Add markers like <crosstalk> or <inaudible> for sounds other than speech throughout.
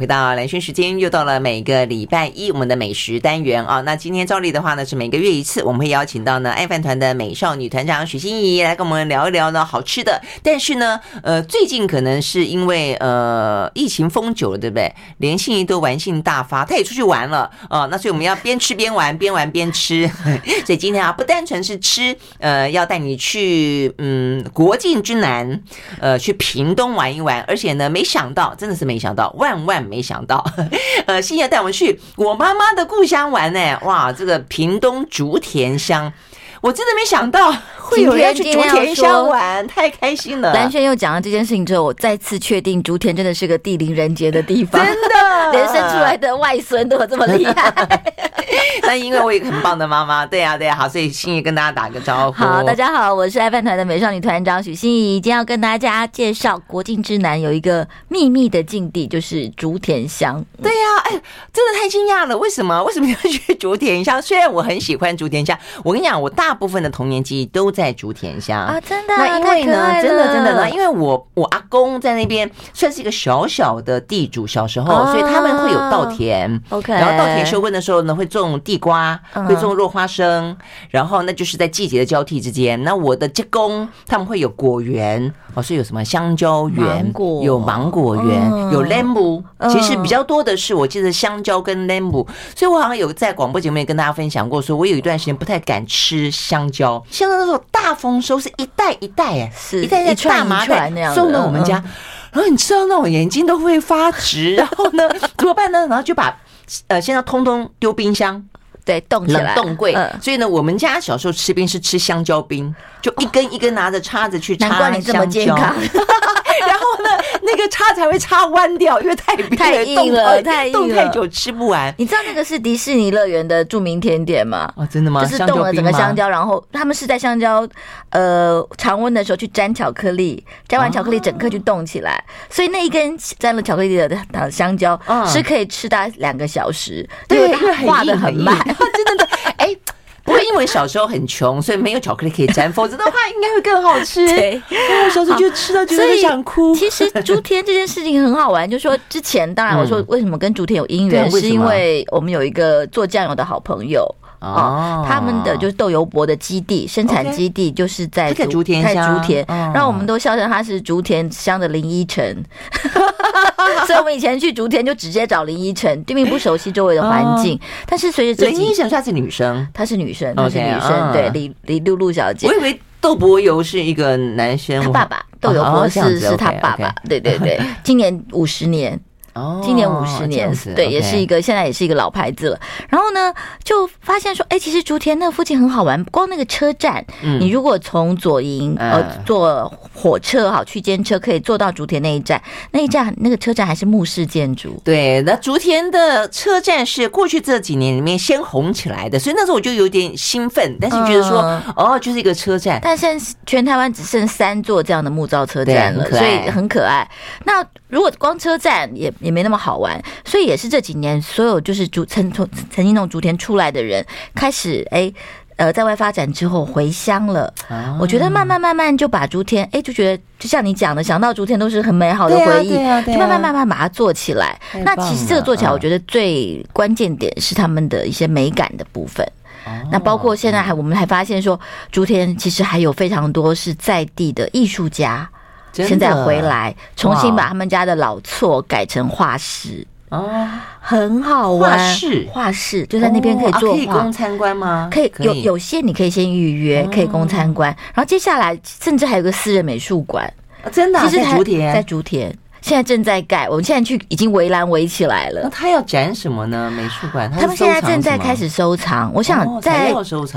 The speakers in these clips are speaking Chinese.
回到兰萱时间，又到了每个礼拜一我们的美食单元啊。那今天照例的话呢，是每个月一次，我们会邀请到呢爱饭团的美少女团长许欣怡来跟我们聊一聊呢好吃的。但是呢，呃，最近可能是因为呃疫情封久了，对不对？连心怡都玩性大发，她也出去玩了啊。那所以我们要边吃边玩，边玩边吃。<laughs> 所以今天啊，不单纯是吃，呃，要带你去嗯国境之南，呃，去屏东玩一玩。而且呢，没想到，真的是没想到，万万。没想到，<laughs> 呃，欣爷带我们去我妈妈的故乡玩呢，哇，这个屏东竹田乡。我真的没想到会有人去竹田乡玩，太开心了。蓝轩又讲了这件事情之后，我再次确定竹田真的是个地灵人杰的地方，真的，<laughs> 连生出来的外孙都有这么厉害。<laughs> 那因为我有一个很棒的妈妈，对呀、啊、对呀、啊，好，所以心怡跟大家打个招呼。好，大家好，我是爱饭团的美少女团长许心怡，今天要跟大家介绍国境之南有一个秘密的境地，就是竹田乡。对呀、啊，哎，真的太惊讶了，为什么？为什么要去竹田乡？<laughs> 虽然我很喜欢竹田乡，我跟你讲，我大。大部分的童年记忆都在竹田乡啊，真的。那因为呢，真的真的呢，因为我我阿公在那边算是一个小小的地主，小时候，所以他们会有稻田。OK，然后稻田收耕的时候呢，会种地瓜，会种落花生，然后那就是在季节的交替之间。那我的舅公他们会有果园，哦，所以有什么香蕉园，有芒果园，有 l a m b。其实比较多的是，我记得香蕉跟 l a m b。所以我好像有在广播节目也跟大家分享过，说我有一段时间不太敢吃。香蕉，香蕉那时候大丰收是一袋一袋哎，是一袋一袋大麻袋送到我们家，然后你吃到那种眼睛都会发直，<laughs> 然后呢怎么办呢？然后就把呃现在通通丢冰箱，对，冻起来，冷冻柜。所以呢，我们家小时候吃冰是吃香蕉冰，就一根一根拿着叉子去插香蕉。<laughs> 然后呢，那个叉才会叉弯掉，因为太太硬了，太硬了，冻太久吃不完。你知道那个是迪士尼乐园的著名甜点吗？哦，真的吗？就是冻了整个香蕉，然后他们是在香蕉呃常温的时候去沾巧克力，沾完巧克力整颗就冻起来，所以那一根沾了巧克力的香蕉是可以吃大概两个小时，因为化得很慢，<laughs> 真的的，哎。不会因为小时候很穷，所以没有巧克力可以沾，否则的话应该会更好吃。<laughs> 对，我小时候就吃到觉得想哭。其实 <laughs> 竹田这件事情很好玩，就是说之前当然我说为什么跟竹田有姻缘，是因为我们有一个做酱油的好朋友。哦，他们的就是豆油博的基地生产基地就是在竹田，在竹田，然后我们都笑称他是竹田乡的林依晨，<laughs> 所以我们以前去竹田就直接找林依晨，对面不熟悉周围的环境。但是随着这林依晨她是女生，她是女生，她是女生，对李李露露小姐。我以为豆伯油是一个男生，他爸爸窦友博士是他爸爸，对对对，今年五十年。哦，今年五十年，对，也是一个现在也是一个老牌子了。然后呢，就发现说，哎，其实竹田那附近很好玩，光那个车站，你如果从左营呃坐火车哈去间车，可以坐到竹田那一站，那一站那个车站还是木式建筑。对，那竹田的车站是过去这几年里面先红起来的，所以那时候我就有点兴奋，但是觉得说，哦，就是一个车站。但现在全台湾只剩三座这样的木造车站了，所以很可爱。那如果光车站也。也没那么好玩，所以也是这几年所有就是竹曾从曾经从竹田出来的人开始哎呃在外发展之后回乡了。啊、我觉得慢慢慢慢就把竹田哎就觉得就像你讲的，想到竹田都是很美好的回忆，就慢慢慢慢把它做起来。那其实这个做起来，我觉得最关键点是他们的一些美感的部分。啊、那包括现在还我们还发现说，竹田其实还有非常多是在地的艺术家。现在回来，重新把他们家的老厝改成画室。哦，很好玩。画室，画室就在那边可以做画，可以供参观吗？可以，有有些你可以先预约，可以供参观。然后接下来甚至还有个私人美术馆，真的，其实在竹田，在竹田。现在正在盖，我们现在去已经围栏围起来了。那他要展什么呢？美术馆，他们现在正在开始收藏。我想在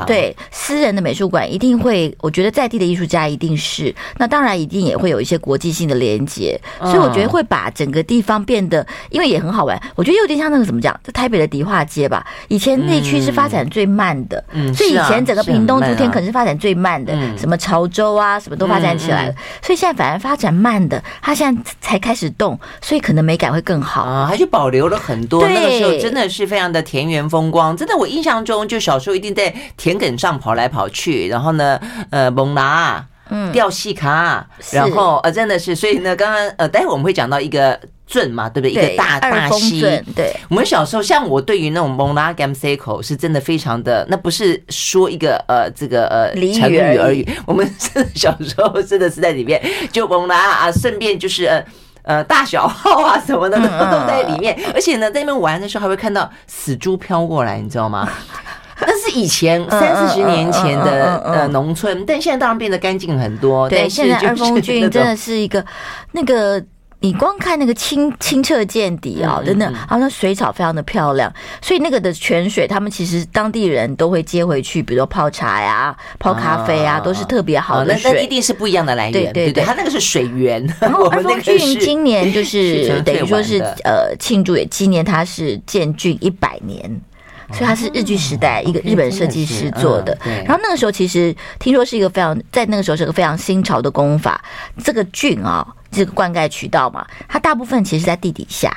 对私人的美术馆一定会，我觉得在地的艺术家一定是，那当然一定也会有一些国际性的连接，所以我觉得会把整个地方变得，因为也很好玩。我觉得有点像那个怎么讲，在台北的迪化街吧，以前那区是发展最慢的，所以以前整个屏东竹田可能是发展最慢的，什么潮州啊，什么都发展起来了，所以现在反而发展慢的，他现在才开。开始动，所以可能美感会更好啊，还是保留了很多。那个时候真的是非常的田园风光，真的我印象中就小时候一定在田埂上跑来跑去，然后呢，呃，蒙拉，嗯，吊细卡，然后呃，真的是，所以呢，刚刚呃，待会我们会讲到一个。圳嘛，对不对？一个大大溪。对，我们小时候，像我对于那种蒙拉 game cycle 是真的非常的，那不是说一个呃这个呃成语而已。我们小时候真的是在里面就蒙拉啊，顺便就是呃呃大小号啊什么的都都在里面，而且呢在那边玩的时候还会看到死猪飘过来，你知道吗？<laughs> 那是以前三四十年前的呃农村，但现在当然变得干净很多。对，现在二峰郡真的是一个那个。你光看那个清清澈见底啊，真的，好像水草非常的漂亮，所以那个的泉水，他们其实当地人都会接回去，比如说泡茶呀、泡咖啡啊，都是特别好的水。那那一定是不一样的来源，对对对，它那个是水源。然后 <laughs> 二峰圳今年就是等于说是呃庆祝也纪念它是建郡一百年，所以它是日据时代一个日本设计师做的。然后那个时候其实听说是一个非常在那个时候是个非常新潮的工法，这个菌啊。这个灌溉渠道嘛，它大部分其实在地底下，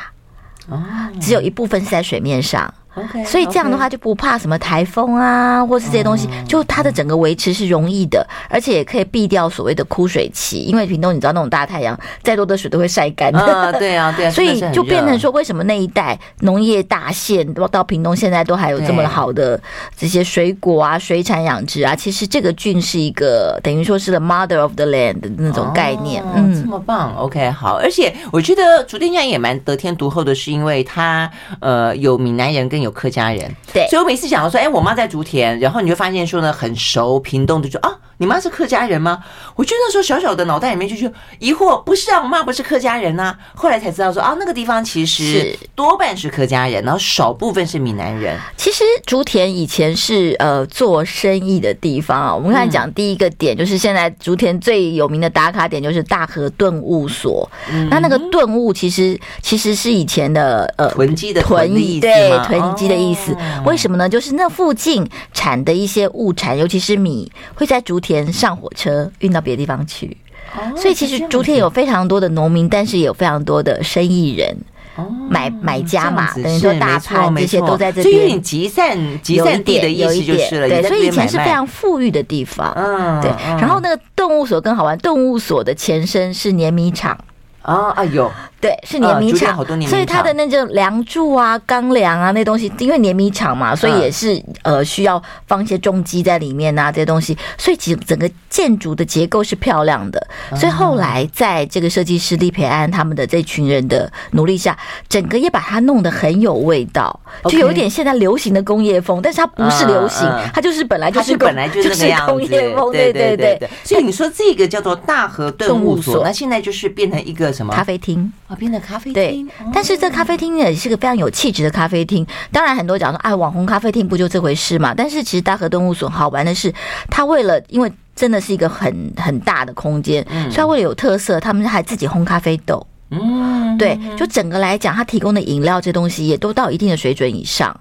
哦，只有一部分是在水面上。Okay, 所以这样的话就不怕什么台风啊，或是这些东西，就它的整个维持是容易的，而且也可以避掉所谓的枯水期。因为屏东你知道那种大太阳，再多的水都会晒干的。啊，对啊，对啊。所以就变成说，为什么那一带农业大县到到屏东现在都还有这么好的这些水果啊、水产养殖啊？其实这个郡是一个等于说是 the mother of the land 的那种概念。嗯，这么棒。OK，好。而且我觉得竹田乡也蛮得天独厚的，是因为它呃有闽南人跟有客家人，对，所以我每次想到说，哎，我妈在竹田，然后你就发现说呢，很熟屏东，就说啊。你妈是客家人吗？我觉得那时候小小的脑袋里面就就疑惑，不是啊，我妈不是客家人呐、啊。后来才知道说啊，那个地方其实多半是客家人，然后少部分是闽南人。其实竹田以前是呃做生意的地方啊。我们刚才讲第一个点，就是现在竹田最有名的打卡点就是大和顿悟所。嗯、那那个顿悟其实其实是以前的呃囤积的囤积对囤积的意思。哦、为什么呢？就是那附近产的一些物产，尤其是米，会在竹田。上火车运到别的地方去，所以其实竹田有非常多的农民，但是也有非常多的生意人，买买家嘛，等于说大盘这些都在这边，有点集散集散地的意思就是了。对，所以以前是非常富裕的地方。嗯，对。然后那个动物所更好玩，动物所的前身是碾米厂。啊啊有。对，是碾米厂，所以它的那种梁柱啊、钢梁啊那东西，因为碾米厂嘛，所以也是呃需要放一些重机在里面啊这些东西，所以整整个建筑的结构是漂亮的。所以后来在这个设计师利培安他们的这群人的努力下，整个也把它弄得很有味道，就有一点现在流行的工业风，但是它不是流行，它就是本来就是本来就是那个工业风，对对对对。所以你说这个叫做大和顿悟所，那现在就是变成一个什么？咖啡厅。啊，变成咖啡厅。对，但是这咖啡厅也是个非常有气质的咖啡厅。当然，很多讲说，哎，网红咖啡厅不就这回事嘛？但是其实大和动物所好玩的是，它为了因为真的是一个很很大的空间，所以他为了有特色，他们还自己烘咖啡豆。嗯，对，就整个来讲，他提供的饮料这东西也都到一定的水准以上。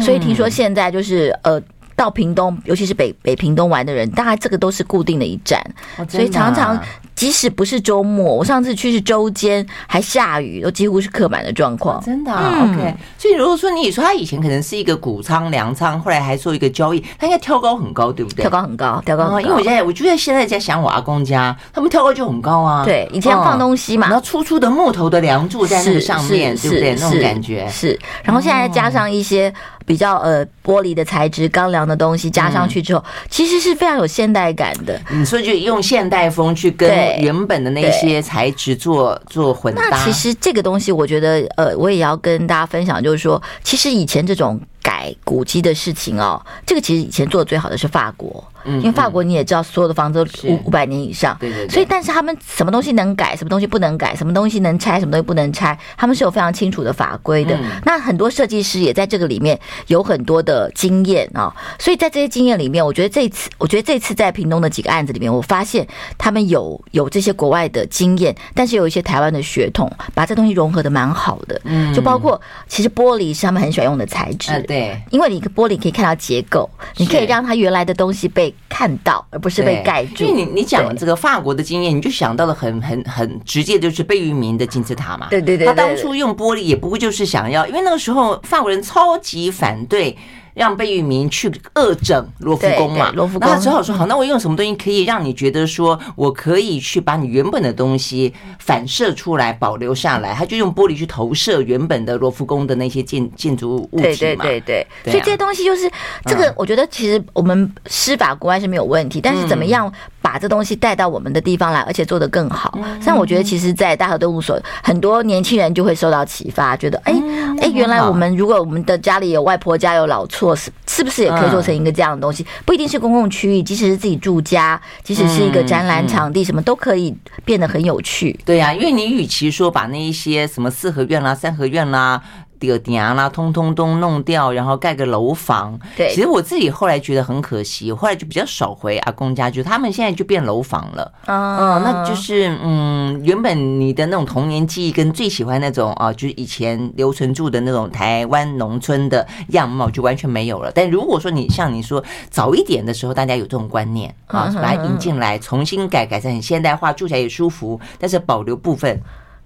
所以听说现在就是呃。到屏东，尤其是北北屏东玩的人，大概这个都是固定的一站，哦啊、所以常常即使不是周末，我上次去是周间，还下雨，都几乎是客满的状况。真的、啊嗯、OK。所以如果说你说他以前可能是一个谷仓粮仓，后来还做一个交易，他应该跳高很高，对不对？跳高很高，跳高很高。因为我现在我觉得现在在想我阿公家，他们跳高就很高啊。对，以前放东西嘛，然后粗粗的木头的梁柱在那个上面，对不对？那种感觉是。然后现在加上一些。比较呃玻璃的材质、钢梁的东西加上去之后，嗯、其实是非常有现代感的。嗯，所以就用现代风去跟原本的那些材质做做混搭。那其实这个东西，我觉得呃，我也要跟大家分享，就是说，其实以前这种。改古迹的事情哦，这个其实以前做的最好的是法国，嗯，因为法国你也知道，所有的房子都五五百年以上，对对，所以但是他们什么东西能改，什么东西不能改，什么东西能拆，什么东西不能拆，他们是有非常清楚的法规的。那很多设计师也在这个里面有很多的经验啊，所以在这些经验里面，我觉得这次，我觉得这次在屏东的几个案子里面，我发现他们有有这些国外的经验，但是有一些台湾的血统，把这东西融合的蛮好的，嗯，就包括其实玻璃是他们很喜欢用的材质。对，因为你个玻璃可以看到结构，你可以让它原来的东西被看到，而不是被盖住。因为你你讲这个法国的经验，你就想到了很很很直接，就是贝聿铭的金字塔嘛。对对对，他当初用玻璃也不过就是想要，因为那个时候法国人超级反对。让贝聿铭去恶整罗浮宫嘛。罗浮宫，那他只好说好，那我用什么东西可以让你觉得说我可以去把你原本的东西反射出来，保留下来？他就用玻璃去投射原本的罗浮宫的那些建建筑物体嘛。对对对对，所以这些东西就是这个，我觉得其实我们师法国外是没有问题，但是怎么样把这东西带到我们的地方来，而且做得更好？像我觉得，其实，在大和动物所，很多年轻人就会受到启发，觉得哎哎，原来我们如果我们的家里有外婆家有老厝，是是不是也可以做成一个这样的东西？不一定是公共区域，即使是自己住家，即使是一个展览场地，什么都可以变得很有趣。对呀，因为你与其说把那一些什么四合院啦、三合院啦。第二点啊，通通都弄掉，然后盖个楼房。对，其实我自己后来觉得很可惜，后来就比较少回阿公家，就他们现在就变楼房了。嗯，那就是嗯，原本你的那种童年记忆跟最喜欢那种啊，就是以前留存住的那种台湾农村的样貌就完全没有了。但如果说你像你说早一点的时候，大家有这种观念啊，把它引进来，重新改改成很现代化，住起来也舒服，但是保留部分。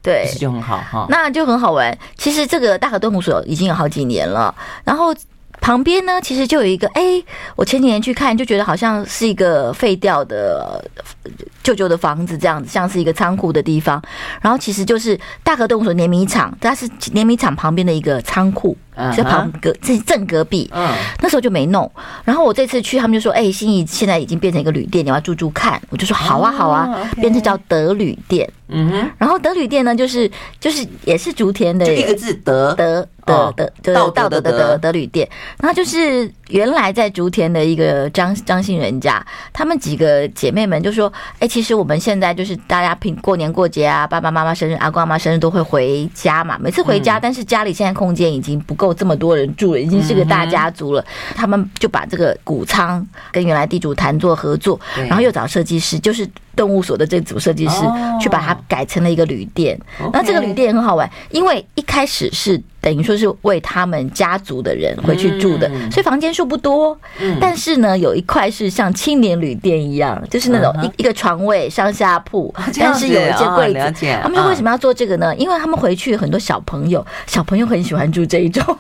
对，就很好哈，那就很好玩。其实这个大河动物所已经有好几年了，然后旁边呢，其实就有一个，哎，我前几年去看，就觉得好像是一个废掉的旧旧的房子这样子，像是一个仓库的地方。然后其实就是大和动物所碾米厂，它是碾米厂旁边的一个仓库。在旁隔这正隔壁，嗯，那时候就没弄。然后我这次去，他们就说：“哎，心怡现在已经变成一个旅店，你要住住看。”我就说：“好啊，好啊。”变成叫德旅店。嗯哼。然后德旅店呢，就是就是也是竹田的，就一个字德德德道德的德德旅店。然后就是原来在竹田的一个张张姓人家，他们几个姐妹们就说：“哎，其实我们现在就是大家平过年过节啊，爸爸妈妈生日、阿公阿妈生日都会回家嘛。每次回家，但是家里现在空间已经不够。”这么多人住了，已经是个大家族了。嗯、他们就把这个谷仓跟原来地主谈做合作，然后又找设计师，就是动物所的这组设计师，哦、去把它改成了一个旅店。那、哦、这个旅店也很好玩，因为一开始是。等于说是为他们家族的人回去住的，所以房间数不多。但是呢，有一块是像青年旅店一样，就是那种一一个床位上下铺，但是有一间柜子。他们说为什么要做这个呢？因为他们回去很多小朋友，小朋友很喜欢住这一种。<laughs>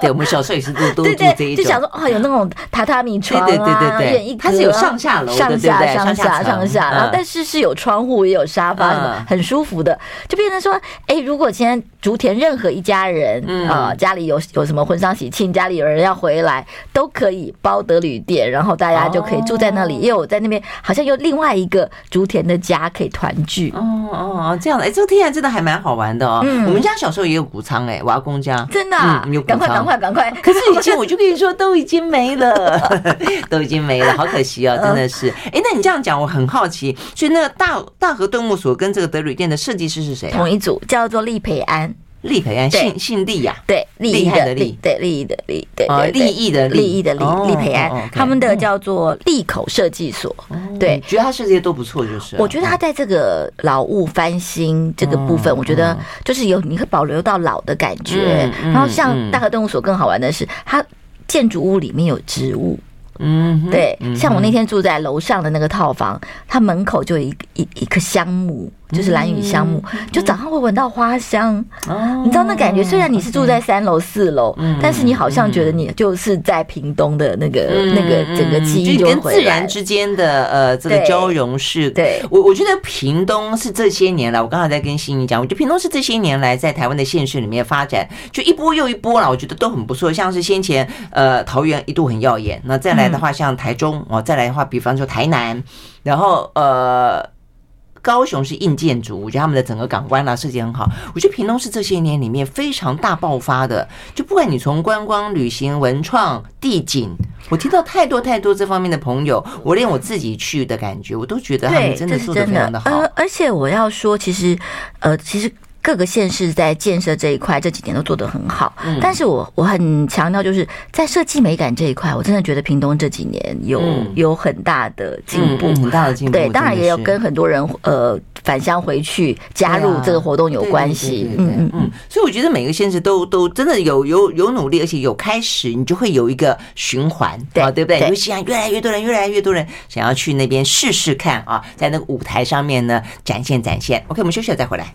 对，我们小时候也是都都住这一种，就想说哦，有那种榻榻米床啊，对对对对，它是有上下楼，上下上下上下，然后但是是有窗户也有沙发，什么很舒服的，就变成说，哎，如果今天竹田任何一家。人啊，家里有有什么婚丧喜庆，家里有人要回来，都可以包得旅店，然后大家就可以住在那里，因为我在那边好像有另外一个竹田的家可以团聚。哦哦，这样的，哎，这个听起来真的还蛮好玩的哦。嗯我们家小时候也有谷仓，哎，我阿公家真的，有赶快赶快赶快！可是以前我就跟你说，都已经没了，<laughs> 都已经没了，好可惜哦，真的是。哎，那你这样讲，我很好奇，所以那个大大和动物所跟这个德旅店的设计师是谁？同一组，叫做利培安。利培安，姓姓利呀，对，利益的利，对，利益的利，对，利益的利。益的利，利培安，他们的叫做利口设计所，对，觉得他设计的都不错，就是，我觉得他在这个老物翻新这个部分，我觉得就是有你会保留到老的感觉，然后像大和动物所更好玩的是，它建筑物里面有植物。嗯，对，像我那天住在楼上的那个套房，它门口就有一一一棵香木，就是蓝雨香木，就早上会闻到花香。哦，你知道那感觉？虽然你是住在三楼四楼，但是你好像觉得你就是在屏东的那个那个整个记忆就跟自然之间的呃这个交融是。对，我我觉得屏东是这些年来，我刚才在跟心怡讲，我觉得屏东是这些年来在台湾的县市里面发展就一波又一波了，我觉得都很不错。像是先前呃桃园一度很耀眼，那再来。的话，像台中哦，再来的话，比方说台南，然后呃，高雄是硬建筑，我觉得他们的整个港湾啊设计很好。我觉得屏东是这些年里面非常大爆发的，就不管你从观光、旅行、文创、地景，我听到太多太多这方面的朋友，我连我自己去的感觉，我都觉得他们真的做的非常的好。呃，而且我要说，其实呃，其实。各个县市在建设这一块这几年都做得很好，嗯、但是我我很强调，就是在设计美感这一块，我真的觉得屏东这几年有、嗯、有很大的进步，很大的进步。对，当然也有跟很多人呃返乡回去加入这个活动有关系。嗯嗯嗯。所以我觉得每个县市都都真的有有有努力，而且有开始，你就会有一个循环，对对不对？尤其像越来越多人，越来越多人想要去那边试试看啊，在那个舞台上面呢展现展现。OK，我们休息了再回来。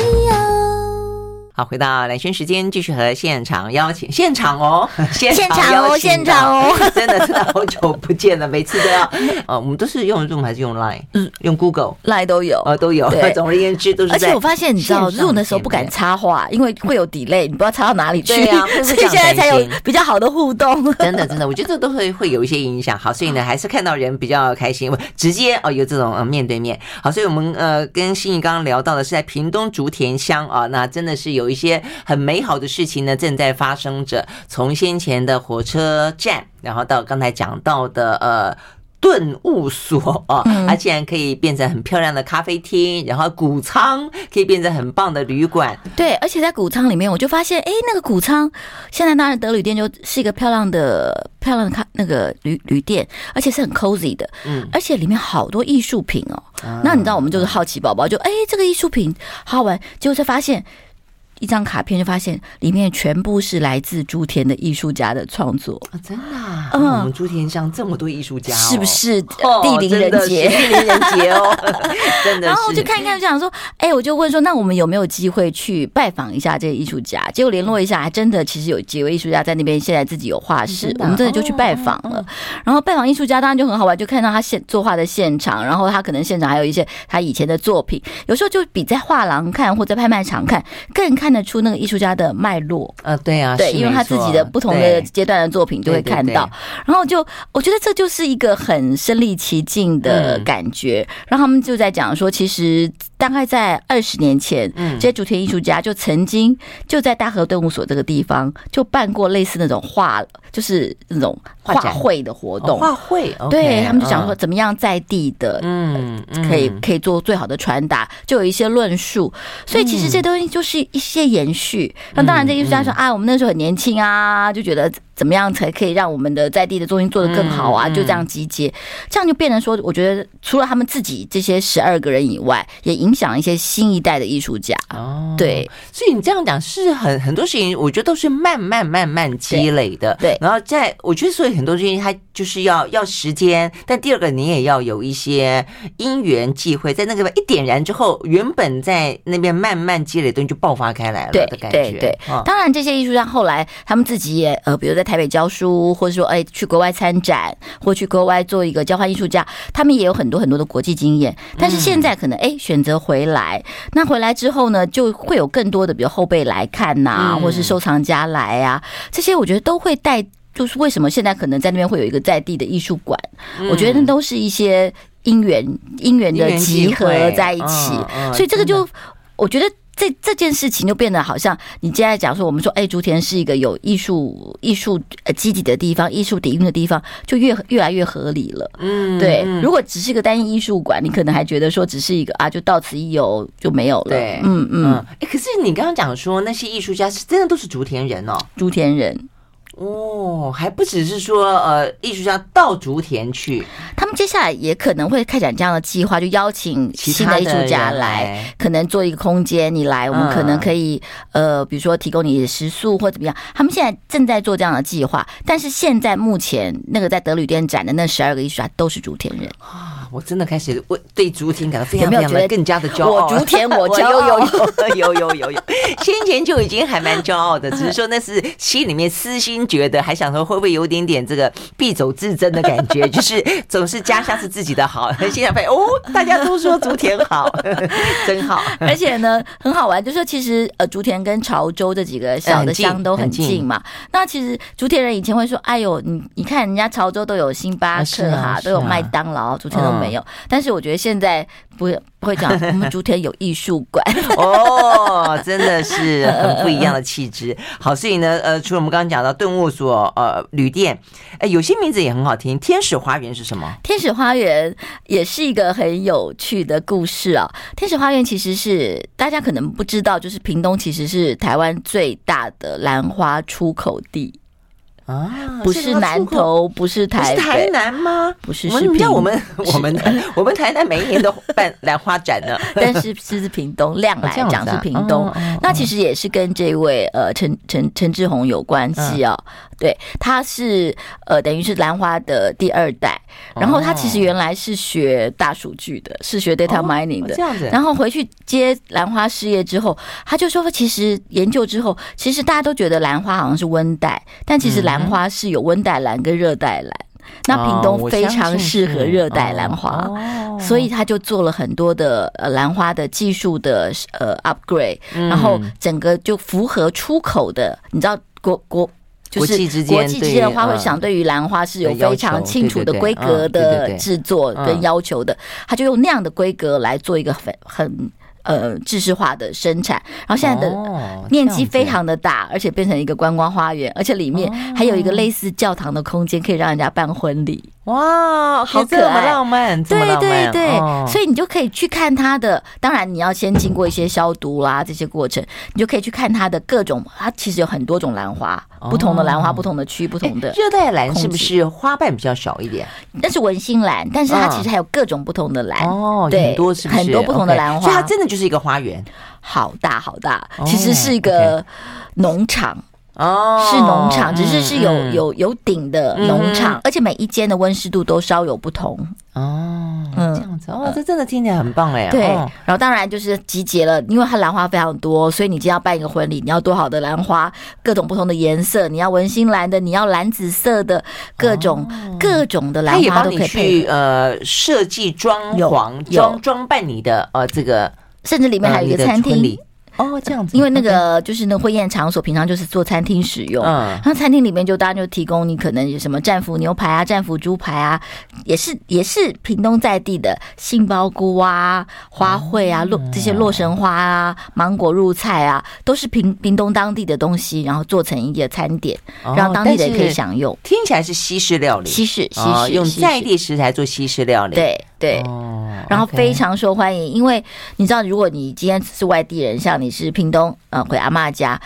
好，回到蓝轩时间，继续和现场邀请现场哦，现场哦，<laughs> 现场哦，<laughs> 真的真的好久不见了，每次都要呃，我们都是用 Zoom 还是用 Line？嗯，用 Google Line 都有，呃，都有。<laughs> 总而言之，都是。而且我发现，你知道 Zoom 的时候不敢插话，因为会有 delay，你不知道插到哪里去。对啊，所以现在才有比较好的互动。真的真的，我觉得这都会会有一些影响。好，所以呢，还是看到人比较开心，直接哦有这种呃面对面。好，所以我们呃跟心怡刚刚聊到的是在屏东竹田乡啊，那真的是有一些很美好的事情呢正在发生着。从先前的火车站，然后到刚才讲到的呃。顿悟所啊，它竟然可以变成很漂亮的咖啡厅，然后谷仓可以变成很棒的旅馆。对，而且在谷仓里面，我就发现，哎，那个谷仓现在当然德旅店就是一个漂亮的、漂亮的咖那个旅旅店，而且是很 cozy 的，嗯，而且里面好多艺术品哦。那你知道，我们就是好奇宝宝，就哎，这个艺术品好好玩，结果才发现。一张卡片就发现里面全部是来自朱田的艺术家的创作啊！真的，啊，嗯，我们竹田乡这么多艺术家，是不是地灵人杰？地灵人杰哦，<laughs> 真的。然后我就看一看，就想说，哎，我就问说，那我们有没有机会去拜访一下这个艺术家？结果联络一下，还真的，其实有几位艺术家在那边，现在自己有画室，我们真的就去拜访了。然后拜访艺术家当然就很好玩，就看到他现作画的现场，然后他可能现场还有一些他以前的作品，有时候就比在画廊看或在拍卖场看更看得出那个艺术家的脉络，呃，对啊，对，因为他自己的不同的阶段的作品就会看到，然后就我觉得这就是一个很身临其境的感觉。然后他们就在讲说，其实大概在二十年前，这些主题艺术家就曾经就在大和动物所这个地方就办过类似那种画，就是那种画会的活动，画会，对他们就想说怎么样在地的，嗯，可以可以做最好的传达，就有一些论述。所以其实这东西就是一些延续。那当然，这艺术家说啊，我们那时候很年轻啊，就觉得怎么样才可以让我们的在地的中心做得更好啊？就这样集结，这样就变成说，我觉得除了他们自己这些十二个人以外，也影响一些新一代的艺术家。哦，对，所以你这样讲是很很多事情，我觉得都是慢慢慢慢积累的。对，然后在我觉得，所以很多事情它就是要要时间，但第二个你也要有一些因缘际会，在那个一点燃之后，原本在那边慢慢积累的东西就爆发开来了。对。对对，当然这些艺术家后来他们自己也呃，比如在台北教书，或者说哎去国外参展，或去国外做一个交换艺术家，他们也有很多很多的国际经验。但是现在可能哎选择回来，那回来之后呢，就会有更多的比如后辈来看呐、啊，或是收藏家来啊，这些我觉得都会带，就是为什么现在可能在那边会有一个在地的艺术馆？我觉得那都是一些因缘因缘的集合在一起，所以这个就我觉得。这这件事情就变得好像你接下来讲说，我们说，哎，竹田是一个有艺术艺术呃基底的地方，艺术底蕴的地方，就越越来越合理了。嗯，对。如果只是一个单一艺术馆，你可能还觉得说，只是一个啊，就到此一游就没有了。对，嗯嗯。哎，可是你刚刚讲说那些艺术家是真的都是竹田人哦，竹田人。哦，还不只是说呃，艺术家到竹田去，他们接下来也可能会开展这样的计划，就邀请新的艺术家来，可能做一个空间，你来，我们可能可以呃，比如说提供你的食宿或怎么样。他们现在正在做这样的计划，但是现在目前那个在德旅店展的那十二个艺术家都是竹田人啊！我真的开始为对竹田感到非常非常的更加的骄傲。我竹田，我 <laughs> 骄傲，有有有有有有有，先前就已经还蛮骄傲的，只是说那是心里面私心。觉得还想说会不会有点点这个敝帚自珍的感觉，就是总是家乡是自己的好，现在发现哦，<laughs> 大家都说竹田好，<laughs> 真好，而且呢很好玩，就是说其实呃竹田跟潮州这几个小的乡都很近嘛。那其实竹田人以前会说，哎呦，你你看人家潮州都有星巴克哈，都有麦当劳，竹田都没有。但是我觉得现在不不会讲，<laughs> 我们竹田有艺术馆哦，真的是很不一样的气质。<laughs> 好，所以呢，呃，除了我们刚刚讲到顿悟。所呃旅店，哎，有些名字也很好听。天使花园是什么？天使花园也是一个很有趣的故事啊。天使花园其实是大家可能不知道，就是屏东其实是台湾最大的兰花出口地。啊，不是南投，不是台是台南吗？不是，我们像我们 <laughs> 我们 <laughs> 我们台南每一年都办兰花展呢，<laughs> 但是是屏东量来讲是屏东，那其实也是跟这位呃陈陈陈志宏有关系哦。对，他是呃等于是兰花的第二代，然后他其实原来是学大数据的，是学 data mining 的，这样子，然后回去接兰花事业之后，他就说其实研究之后，其实大家都觉得兰花好像是温带，但其实兰花是有温带兰跟热带兰。那屏东非常适合热带兰花，所以他就做了很多的呃兰花的技术的呃 upgrade，然后整个就符合出口的，你知道国国就是国际之间的花卉市场对于兰花是有非常清楚的规格的制作跟要求的，他就用那样的规格来做一个很很。呃，制式化的生产，然后现在的面积非常的大，而且变成一个观光花园，而且里面还有一个类似教堂的空间，可以让人家办婚礼。哇，好可爱，浪漫，对对对，所以你就可以去看它的。当然，你要先经过一些消毒啦，这些过程，你就可以去看它的各种。它其实有很多种兰花，不同的兰花，不同的区，不同的。热带兰是不是花瓣比较少一点？那是文心兰，但是它其实还有各种不同的兰哦，很多是很多不同的兰花，所以它真的就是一个花园，好大好大，其实是一个农场。哦，是农场，只是是有有有顶的农场，而且每一间的温湿度都稍有不同。哦，嗯，这样子哦，这真的听起来很棒哎。对，然后当然就是集结了，因为它兰花非常多，所以你今天要办一个婚礼，你要多好的兰花，各种不同的颜色，你要文心兰的，你要蓝紫色的，各种各种的兰花都可以去呃设计装潢装装扮你的呃这个，甚至里面还有一个餐厅。哦，这样子，因为那个就是那婚宴场所，平常就是做餐厅使用。嗯，那餐厅里面就当然就提供你可能有什么战斧牛排啊、战斧猪排啊，也是也是屏东在地的杏鲍菇啊、花卉啊、洛这些洛神花啊、芒果入菜啊，都是屏屏东当地的东西，然后做成一个餐点，让当地人可以享用。听起来是西式料理，西式西式用在地食材做西式料理，对对。然后非常受欢迎，因为你知道，如果你今天是外地人，像你是屏东，呃，回阿妈家，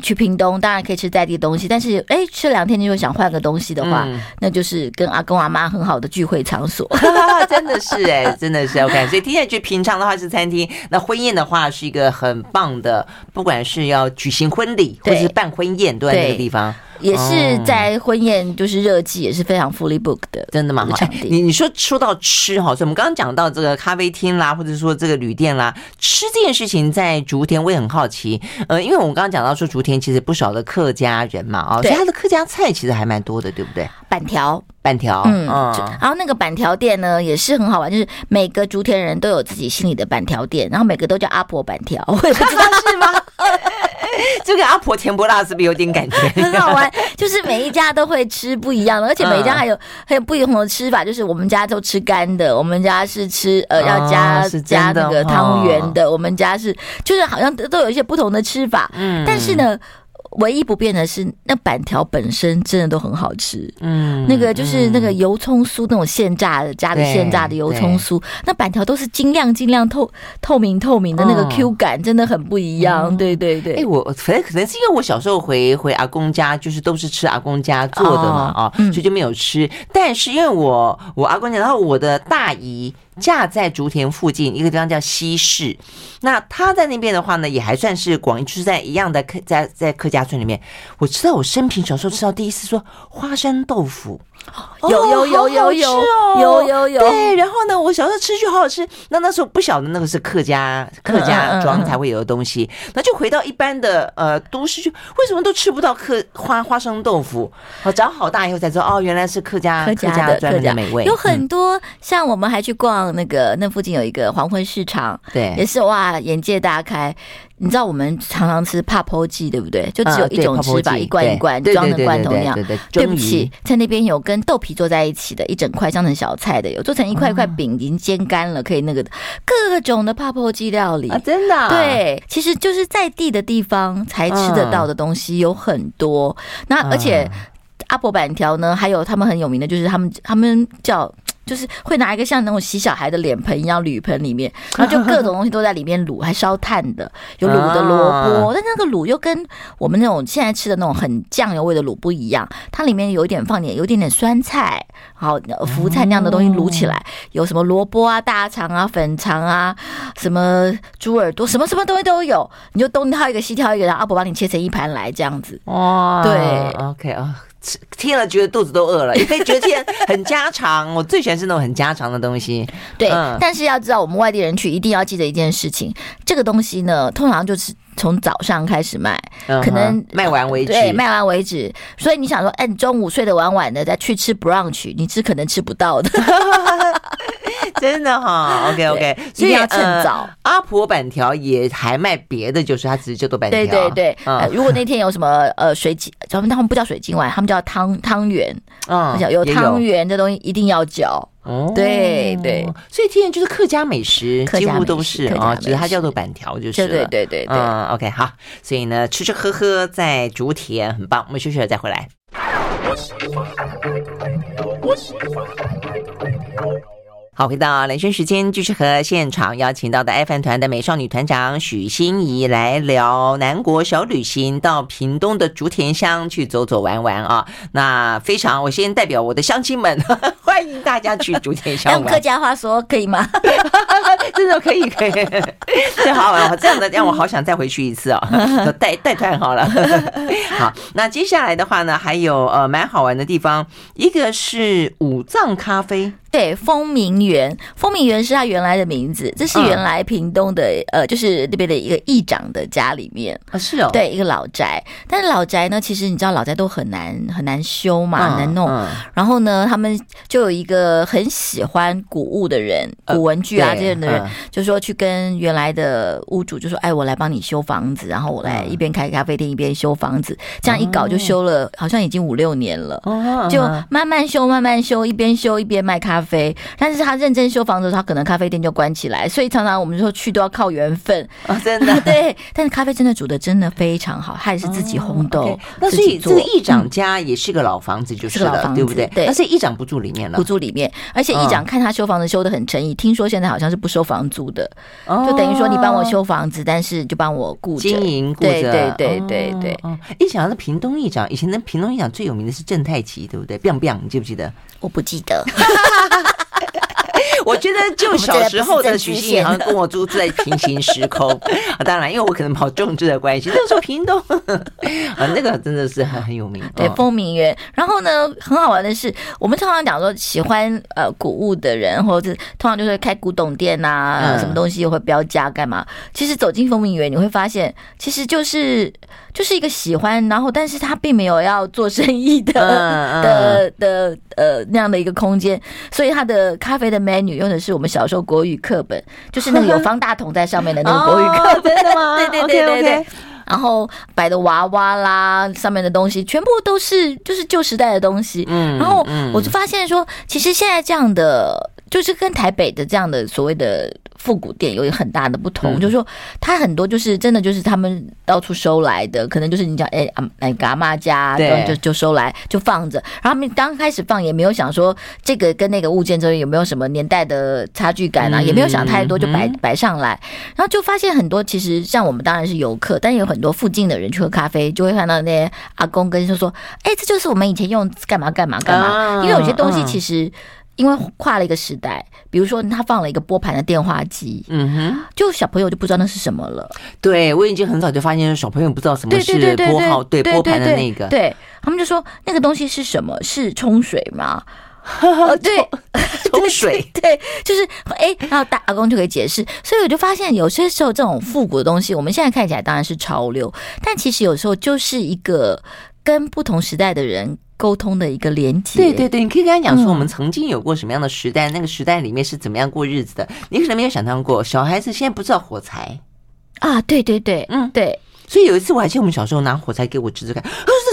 去屏东当然可以吃在地东西，但是哎，吃两天你又想换个东西的话，嗯、那就是跟阿公阿妈很好的聚会场所，<laughs> 真的是哎，真的是 OK。所以听起来就平常的话是餐厅，那婚宴的话是一个很棒的，不管是要举行婚礼或者是办婚宴，都在那个地方。也是在婚宴，就是热季，也是非常 fully booked 的，真的吗？好，你你说说到吃哈，所以我们刚刚讲到这个咖啡厅啦，或者说这个旅店啦，吃这件事情在竹田我也很好奇。呃，因为我们刚刚讲到说竹田其实不少的客家人嘛，啊，所以他的客家菜其实还蛮多的，对不对？板条，板条，嗯，然后那个板条店呢也是很好玩，就是每个竹田人都有自己心里的板条店，然后每个都叫阿婆板条，我也不知道是吗？这个阿婆甜不辣是不是有点感觉？<laughs> 很好玩，就是每一家都会吃不一样的，而且每一家还有还有不同的吃法。就是我们家都吃干的，我们家是吃呃要加加那个汤圆的，我们家是就是好像都有一些不同的吃法。嗯，但是呢。唯一不变的是，那板条本身真的都很好吃。嗯，那个就是那个油葱酥，那种现炸的，加的现炸的油葱酥，那板条都是晶亮晶亮、透透明透明的，那个 Q 感真的很不一样。对对对。哎，我反正可能是因为我小时候回回阿公家，就是都是吃阿公家做的嘛，啊，所以就没有吃。但是因为我我阿公家，然后我的大姨。架在竹田附近一个地方叫西市，那他在那边的话呢，也还算是广义，就是在一样的客在在客家村里面。我知道我生平小时候吃到第一次说花生豆腐。有有有有有有有有对，然后呢，我小时候吃就好好吃。那那时候不晓得那个是客家客家庄才会有的东西，那就回到一般的呃都市去，为什么都吃不到客花花生豆腐？我长好大以后才知道，哦，原来是客家客家的专门的美味。有很多像我们还去逛那个那附近有一个黄昏市场，对，也是哇，眼界大开。你知道我们常常吃泡泡鸡，对不对？就只有一种吃法，一罐一罐装的罐头那样。对不起，在那边有跟豆皮做在一起的，一整块当成小菜的，有做成一块一块饼，已经煎干了，可以那个各种的泡泡鸡料理啊，真的。对，其实就是在地的地方才吃得到的东西有很多。那而且阿婆板条呢，还有他们很有名的，就是他们他们叫。就是会拿一个像那种洗小孩的脸盆一样铝盆里面，<laughs> 然后就各种东西都在里面卤，还烧炭的，有卤的萝卜，但那个卤又跟我们那种现在吃的那种很酱油味的卤不一样，它里面有一点放点有一点点酸菜，好福菜那样的东西卤起来，有什么萝卜啊、大肠啊、粉肠啊、什么猪耳朵，什么什么东西都有，你就东挑一个西挑一个，然后阿伯帮你切成一盘来这样子。哇，对，OK 啊。听了觉得肚子都饿了，也可以觉得很家常。我最喜欢是那种很家常的东西。对，嗯、但是要知道，我们外地人去一定要记得一件事情：这个东西呢，通常就是从早上开始卖，嗯、可能卖完为止。对，卖完为止。所以你想说，哎，你中午睡得晚晚的再去吃 brunch，你是可能吃不到的。<laughs> 真的哈，OK OK，所以要趁早。阿婆板条也还卖别的，就是他只是叫做板条。对对对，如果那天有什么呃水晶，他们他们不叫水晶丸，他们叫汤汤圆。嗯，有汤圆这东西一定要叫。哦，对对，所以天然就是客家美食，几乎都是啊，只是它叫做板条就是。对对对对，嗯，OK 好，所以呢，吃吃喝喝在竹田很棒，我们休息了再回来。好，回到兰萱时间，继续和现场邀请到的爱饭团的美少女团长许心怡来聊南国小旅行，到屏东的竹田乡去走走玩玩啊。那非常，我先代表我的乡亲们呵呵，<laughs> 欢迎大家去竹田乡玩。用客家话说可以吗？<laughs> 真的可以，可以。太好玩，这样的让我好想再回去一次哦，带带团好了。好，那接下来的话呢，还有呃蛮好玩的地方，一个是五藏咖啡。对，丰明园，丰明园是他原来的名字，这是原来屏东的、嗯、呃，就是那边的一个议长的家里面。啊，是哦，对，一个老宅。但是老宅呢，其实你知道老宅都很难很难修嘛，很难弄。然后呢，他们就有一个很喜欢古物的人，古文具啊、呃、这样的人，嗯、就说去跟原来的屋主就说：“哎，我来帮你修房子，然后我来一边开咖啡店一边修房子。”这样一搞就修了，好像已经五六年了，嗯、就慢慢修慢慢修，一边修一边卖咖啡。啡，但是他认真修房子，他可能咖啡店就关起来，所以常常我们说去都要靠缘分啊，真的 <laughs> 对。但是咖啡真的煮的真的非常好，他也是自己烘豆。哦 okay、那所以这个议长家也是个老房子，就是了，嗯、是老房子对不对？对。但是议长不住里面了，不住里面，而且议长看他修房子修的很诚意，听说现在好像是不收房租的，哦、就等于说你帮我修房子，但是就帮我顾经营，顾对对对对对。哦，议长是屏东议长，以前的屏东议长最有名的是郑太奇，对不对？biang biang，你记不记得？我不记得。<laughs> <laughs> 我觉得就小时候的许欣怡好像跟我住在平行时空啊，<laughs> 当然因为我可能跑政治的关系，那个时候屏东 <laughs> 啊，那个真的是很很有名。对，风明园。然后呢，很好玩的是，我们通常讲说喜欢呃古物的人，或者是通常就是开古董店呐、啊，什么东西又会标价干嘛？其实走进风明园，你会发现，其实就是就是一个喜欢，然后但是他并没有要做生意的的的呃那样的一个空间，所以他的咖啡的 menu。用的是我们小时候国语课本，<laughs> 就是那个有方大同在上面的那个国语课本，真的吗？<laughs> 对对对对对。然后摆的娃娃啦，上面的东西全部都是就是旧时代的东西。嗯，然后我就发现说，其实现在这样的。就是跟台北的这样的所谓的复古店有一个很大的不同，嗯、就是说它很多就是真的就是他们到处收来的，可能就是你讲哎啊那个阿妈家，对，就就收来就放着，然后他们刚开始放也没有想说这个跟那个物件之间有没有什么年代的差距感啊，嗯、也没有想太多就摆摆上来，然后就发现很多其实像我们当然是游客，但有很多附近的人去喝咖啡，就会看到那些阿公跟就说，哎，这就是我们以前用干嘛干嘛干嘛，啊、因为有些东西其实。因为跨了一个时代，比如说他放了一个拨盘的电话机，嗯哼，就小朋友就不知道那是什么了。对，我已经很早就发现小朋友不知道什么是拨号，对拨盘的那个，对他们就说那个东西是什么？是冲水吗？<laughs> <laughs> 对，冲水，对，就是哎，然后大阿公就可以解释。所以我就发现，有些时候这种复古的东西，我们现在看起来当然是潮流，但其实有时候就是一个跟不同时代的人。沟通的一个连接，对对对，你可以跟他讲说，我们曾经有过什么样的时代，嗯、那个时代里面是怎么样过日子的。你可能没有想象过，小孩子现在不知道火柴啊，对对对，嗯，对。所以有一次我还记得我们小时候拿火柴给我侄子看，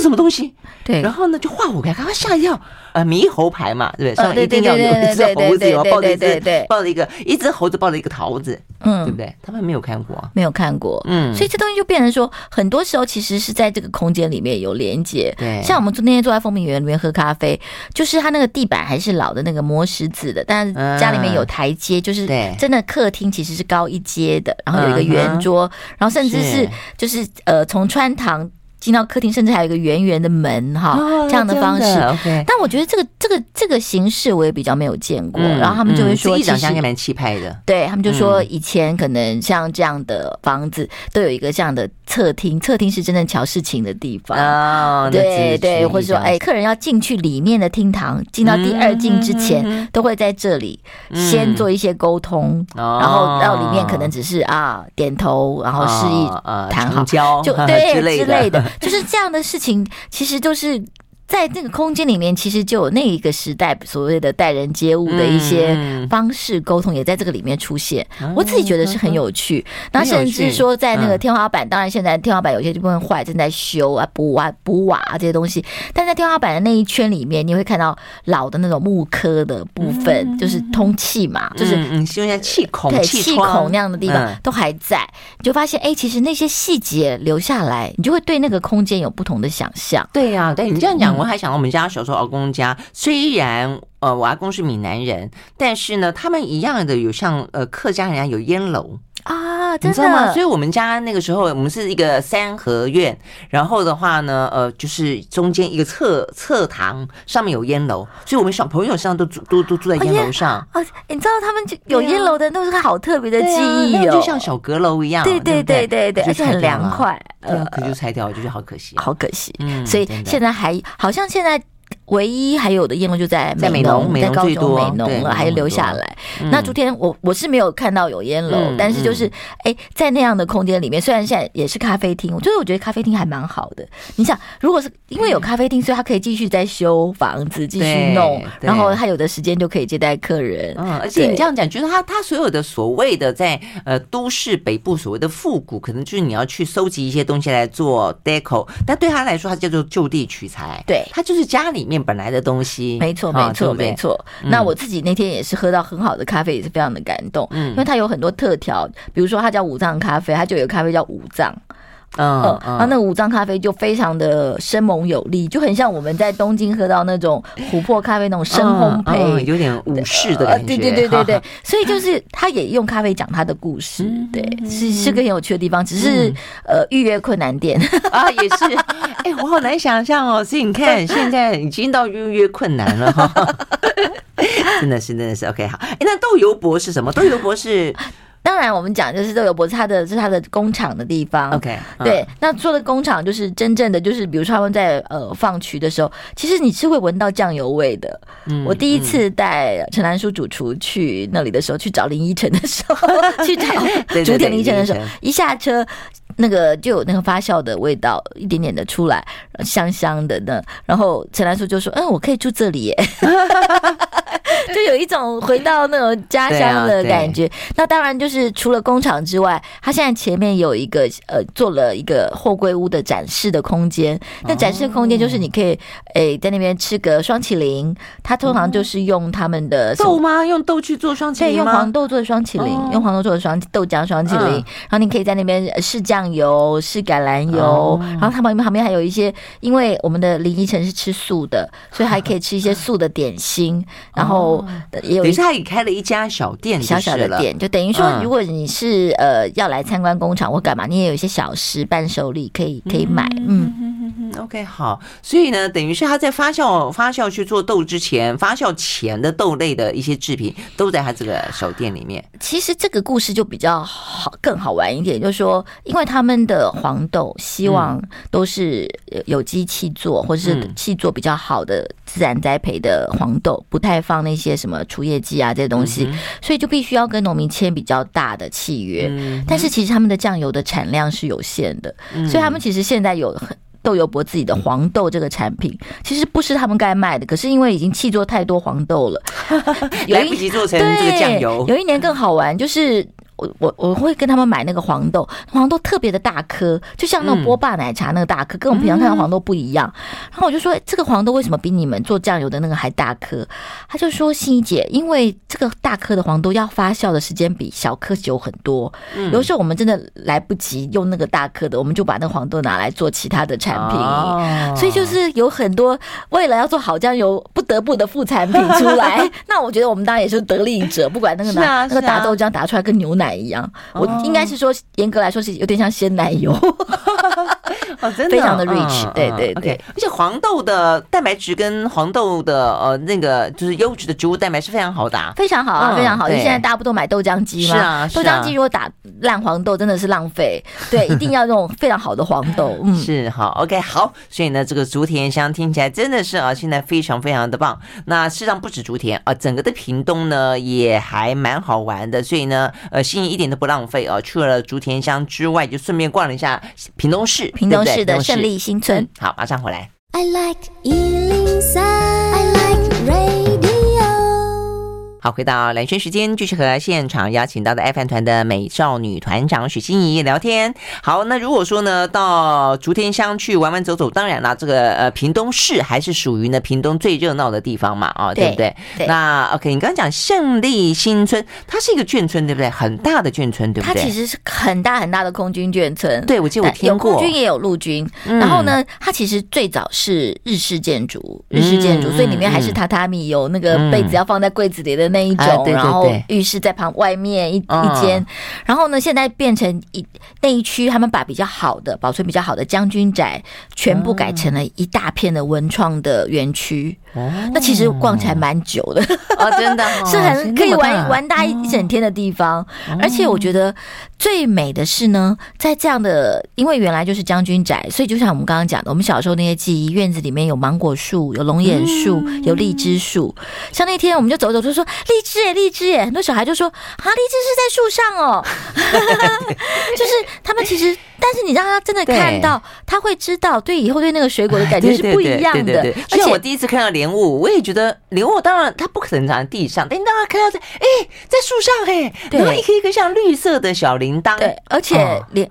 什么东西？对，然后呢就画火开，他吓一跳。呃，猕猴牌嘛，对不对？上面一定要有一只猴子，有抱着一只，抱着一个一只猴子，抱着一个桃子，嗯，对不对？他们没有看过，没有看过，嗯，所以这东西就变成说，很多时候其实是在这个空间里面有连接。对，像我们昨天坐在风鸣园里面喝咖啡，就是它那个地板还是老的那个磨石子的，但是家里面有台阶，就是真的客厅其实是高一阶的，然后有一个圆桌，然后甚至是就是呃从穿堂。进到客厅，甚至还有一个圆圆的门，哈，这样的方式。但我觉得这个这个这个形式我也比较没有见过。然后他们就会说，长相也蛮气派的。对，他们就说，以前可能像这样的房子都有一个这样的侧厅，侧厅是真正瞧事情的地方。哦，对对，或者说，哎，客人要进去里面的厅堂，进到第二进之前，都会在这里先做一些沟通，然后到里面可能只是啊点头，然后示意谈好，就 <laughs> 对之类的。就是这样的事情，其实就是。在这个空间里面，其实就有那一个时代所谓的待人接物的一些方式沟通，也在这个里面出现。我自己觉得是很有趣。那甚至说，在那个天花板，当然现在天花板有些部分坏，正在修啊、补啊、补瓦啊这些东西。但在天花板的那一圈里面，你会看到老的那种木科的部分，就是通气嘛，就是嗯，就像气孔、对气孔那样的地方都还在。你就发现，哎，其实那些细节留下来，你就会对那个空间有不同的想象。对呀，对你这样讲。我还想到我们家小时候阿公家，虽然呃我阿公是闽南人，但是呢，他们一样的有像呃客家人家有烟楼。啊，真的，你知道吗？所以我们家那个时候我们是一个三合院，然后的话呢，呃，就是中间一个侧侧堂上面有烟楼，所以我们小朋友上都住都都住在烟楼上啊。你知道他们就有烟楼的都是个好特别的记忆哦，就像小阁楼一样，对对对对对，而且很凉快。呃，可就拆掉，我觉得好可惜，好可惜。嗯，所以现在还好像现在。唯一还有的烟楼就在美浓，在高雄美浓了，还留下来。那昨天我我是没有看到有烟楼，但是就是哎，在那样的空间里面，虽然现在也是咖啡厅，我觉得我觉得咖啡厅还蛮好的。你想，如果是因为有咖啡厅，所以他可以继续在修房子，继续弄，然后他有的时间就可以接待客人。嗯，而且你这样讲，觉得他他所有的所谓的在呃都市北部所谓的复古，可能就是你要去收集一些东西来做 deco，但对他来说，他叫做就地取材。对，他就是家里。里面本来的东西，没错，没错，没错。那我自己那天也是喝到很好的咖啡，也是非常的感动。嗯，因为它有很多特调，比如说它叫五脏咖啡，它就有咖啡叫五脏。嗯，然后那个五脏咖啡就非常的生猛有力，就很像我们在东京喝到那种琥珀咖啡那种深烘焙，有点武士的感觉。对对对对对，所以就是他也用咖啡讲他的故事，对，是是个很有趣的地方。只是呃，预约困难点 <laughs> 啊，也是。哎，我好难想象哦，所以你看现在已经到预约困难了哈，<laughs> 真的是真的是 OK 好。哎，那豆油博是什么？豆油博是。当然，我们讲就是豆油博，它的是它的工厂的地方。OK，对，那做的工厂就是真正的，就是比如说他们在呃放曲的时候，其实你是会闻到酱油味的。嗯，我第一次带陈兰舒主厨去那里的时候，去找林依晨的时候，<laughs> 去找主点林依晨的时候，一下车。那个就有那个发酵的味道，一点点的出来，香香的呢。然后陈岚舒就说：“嗯，我可以住这里耶。<laughs> <laughs> ”就有一种回到那种家乡的感觉。那当然就是除了工厂之外，他现在前面有一个呃做了一个货柜屋的展示的空间。那展示的空间就是你可以诶在那边吃个双麒麟。他通常就是用他们的豆吗？用豆去做霜淇淋吗？用黄豆做的霜淇淋，用黄豆做的双豆浆霜淇淋。然后你可以在那边试酱油，是橄榄油。然后他们旁边还有一些，因为我们的林依晨是吃素的，所以还可以吃一些素的点心。然后。也有，等于是他也开了一家小店，小小的店，就等于说，如果你是呃要来参观工厂或干嘛，你也有一些小食伴手礼可以可以买，嗯。OK，好，所以呢，等于是他在发酵发酵去做豆之前，发酵前的豆类的一些制品都在他这个手店里面。其实这个故事就比较好，更好玩一点，就是说，因为他们的黄豆希望都是有机契作，或者是气做比较好的自然栽培的黄豆，不太放那些什么除叶剂啊这些东西，所以就必须要跟农民签比较大的契约。但是其实他们的酱油的产量是有限的，所以他们其实现在有很。豆油博自己的黄豆这个产品，其实不是他们该卖的，可是因为已经弃做太多黄豆了，<laughs> 来不及做成这个酱油。有一年更好玩，就是我我我会跟他们买那个黄豆，黄豆特别的大颗，就像那种波霸奶茶那个大颗，跟我们平常看到黄豆不一样。然后我就说，这个黄豆为什么比你们做酱油的那个还大颗？他就说，欣怡姐，因为这个大颗的黄豆要发酵的时间比小颗久很多，有时候我们真的来不及用那个大颗的，我们就把那个黄豆拿来做其他的产品，所以就是有很多为了要做好酱油不得不的副产品出来。<laughs> 那我觉得我们当然也是得利者，不管那个拿那个打豆浆打出来跟牛奶一样，我应该是说严格来说是有点像鲜奶油，<laughs> <laughs> 哦，真的非常的 rich，对对对，而且黄豆的蛋白质跟黄豆的呃那个就是优质的植物蛋白是非常好的，非常好啊，非常好。因为现在大家不都买豆浆机吗？是啊，豆浆机如果打烂黄豆真的是浪费，<laughs> 对，一定要用非常好的黄豆。嗯，是好，OK，好。所以呢，这个竹田香听起来真的是啊，现在非常非常的棒。那事实上不止竹田啊，整个的屏东呢也还蛮好玩的。所以呢，呃，心怡一点都不浪费啊，去了竹田乡之外，就顺便逛了一下屏东市，屏东市的胜利新村。好，马上回来。I like 103, I like radio 好，回到蓝轩时间，继续和现场邀请到的爱饭团的美少女团长许欣怡聊天。好，那如果说呢，到竹田乡去玩玩走走，当然了，这个呃屏东市还是属于呢屏东最热闹的地方嘛，啊，对不对？对。那 OK，你刚刚讲胜利新村，它是一个眷村，对不对？很大的眷村，对不对？它其实是很大很大的空军眷村。对，我记得我听过，有空军也有陆军。然后呢，它其实最早是日式建筑，日式建筑，所以里面还是榻榻米，有那个被子要放在柜子里的。那一种，然后浴室在旁外面一一间，然后呢，现在变成一那一区，他们把比较好的保存比较好的将军宅全部改成了一大片的文创的园区。那其实逛起来蛮久的。哦，真的 <laughs> 是很可以玩玩大一整天的地方。而且我觉得最美的是呢，在这样的，因为原来就是将军宅，所以就像我们刚刚讲的，我们小时候那些记忆，院子里面有芒果树，有龙眼树，有荔枝树。像那天我们就走走，就说。荔枝耶，荔枝耶，很多小孩就说啊，荔枝是在树上哦，<laughs> 就是他们其实，但是你让他真的看到，他会知道，对以后对那个水果的感觉 <laughs> 是不一样的。而且我第一次看到莲雾，我也觉得莲雾当然它不可能长在地上，但你当然看到在哎，在树上哎，然后一颗一颗像绿色的小铃铛，对，而且莲。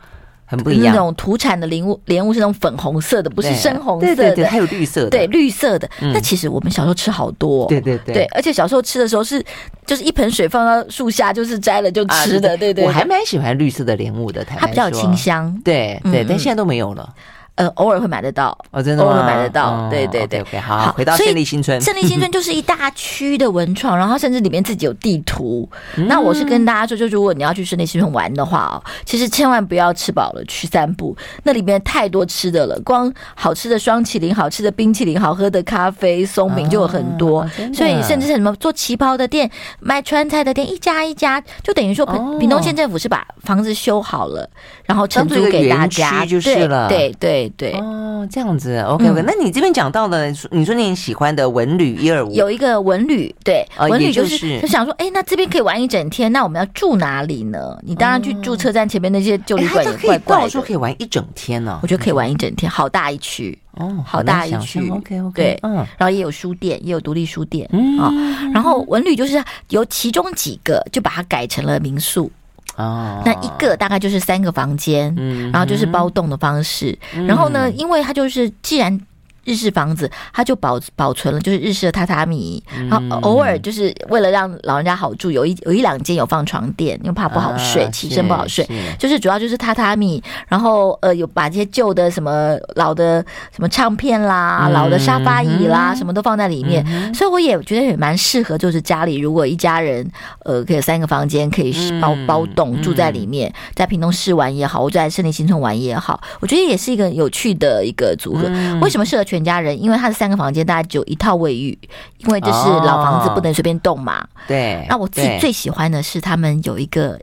很不一样，那种土产的莲雾，莲雾是那种粉红色的，不是深红色的，对对对，还有绿色的，对绿色的。那其实我们小时候吃好多，对对对，对，而且小时候吃的时候是就是一盆水放到树下，就是摘了就吃的，对对。我还蛮喜欢绿色的莲雾的，它比较清香，对对，但现在都没有了。呃，偶尔会买得到，哦，真的，偶尔会买得到，对对对，好，回到胜利新村，胜利新村就是一大区的文创，然后甚至里面自己有地图。那我是跟大家说，就如果你要去胜利新村玩的话哦，其实千万不要吃饱了去散步，那里面太多吃的了，光好吃的双淇淋、好吃的冰淇淋、好喝的咖啡、松饼就有很多，所以甚至是什么做旗袍的店、卖川菜的店，一家一家，就等于说屏屏东县政府是把房子修好了，然后承租给大家，就是了，对对。对哦，这样子，OK OK、嗯。那你这边讲到的，你说你喜欢的文旅一二五，有一个文旅，对，哦、文旅就是就想说，哎，那这边可以玩一整天，那我们要住哪里呢？你当然去住车站前面那些旧旅馆也怪怪的。我说可以玩一整天呢、啊，我觉得可以玩一整天，好大一区哦，好大一区，OK OK。对，嗯，然后也有书店，也有独立书店，嗯啊、哦，然后文旅就是由其中几个就把它改成了民宿。哦，那一个大概就是三个房间，嗯，然后就是包栋的方式，嗯、然后呢，因为它就是既然。日式房子，它就保保存了，就是日式的榻榻米。然后偶尔就是为了让老人家好住，有一有一两间有放床垫，因为怕不好睡，起身不好睡。就是主要就是榻榻米，然后呃有把这些旧的什么老的什么唱片啦、老的沙发椅啦，什么都放在里面。所以我也觉得也蛮适合，就是家里如果一家人呃可以有三个房间，可以包包栋住在里面，在屏东市玩也好，或者在胜利新村玩也好，我觉得也是一个有趣的一个组合。为什么适合？全家人，因为他的三个房间，大概只有一套卫浴，因为就是老房子不能随便动嘛。对。那我自己最喜欢的是他们有一个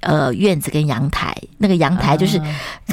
呃院子跟阳台，那个阳台就是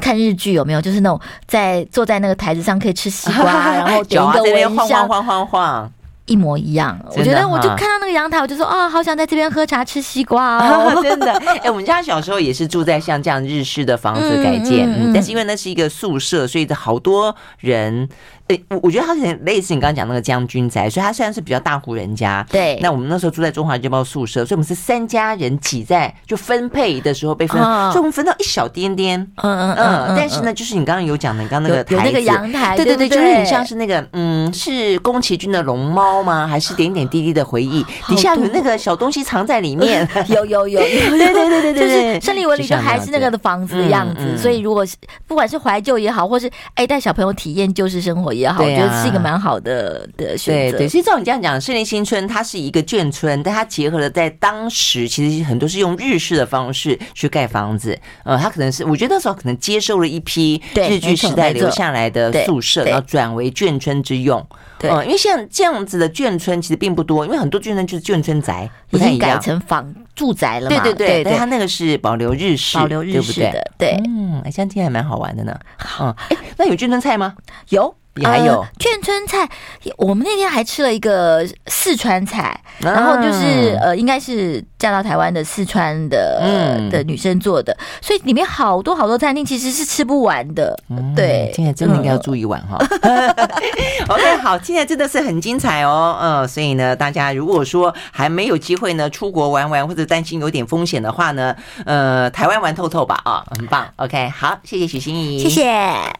看日剧有没有，就是那种在坐在那个台子上可以吃西瓜，<laughs> 然后点一个蚊香，晃晃晃晃。一模一样，我觉得我就看到那个阳台，我就说啊、哦，好想在这边喝茶吃西瓜哦，<laughs> 真的。哎、欸，我们家小时候也是住在像这样日式的房子改建，但是因为那是一个宿舍，所以好多人诶，我我觉得它很类似你刚刚讲那个将军宅，所以他虽然是比较大户人家，对。那我们那时候住在中华日报宿舍，所以我们是三家人挤在就分配的时候被分，所以我们分到一小点点，嗯嗯嗯。但是呢，就是你刚刚有讲的，你刚刚那个台有那个阳台，对对对，就是很像是那个嗯，是宫崎骏的龙猫吗？还是点点滴滴的回忆？底下有那个小东西藏在里面，<laughs> 有有有，<laughs> 对对对对对，就是胜利文里头还是那个的房子的样子。所以如果是不管是怀旧也好，或是哎带小朋友体验旧式生活也好，我觉得是一个蛮好的的选择。对对，其实照你这样讲，胜利新村它是一个眷村，但它结合了在当时其实很多是用日式的方式去盖房子。呃，它可能是我觉得那时候可能接受了一批日据时代留下来的宿舍，然后转为眷村之用。对，因为像这样子的眷村其实并不多，因为很多眷村就是眷村宅，不太一样，已经改成房住宅了嘛。对对对，但它那个是保留日式，保留日式的，对。嗯，哎，这样听还蛮好玩的呢。好，哎，那有眷村菜吗？有。也还有眷村菜，我们那天还吃了一个四川菜，然后就是呃，应该是嫁到台湾的四川的的女生做的，所以里面好多好多餐厅其实是吃不完的。对，今天真的应该要住一晚哈。<laughs> <laughs> OK，好，今天真的是很精彩哦。嗯，所以呢，大家如果说还没有机会呢出国玩玩，或者担心有点风险的话呢，呃，台湾玩透透吧啊，很棒。OK，好，谢谢许心怡，谢谢。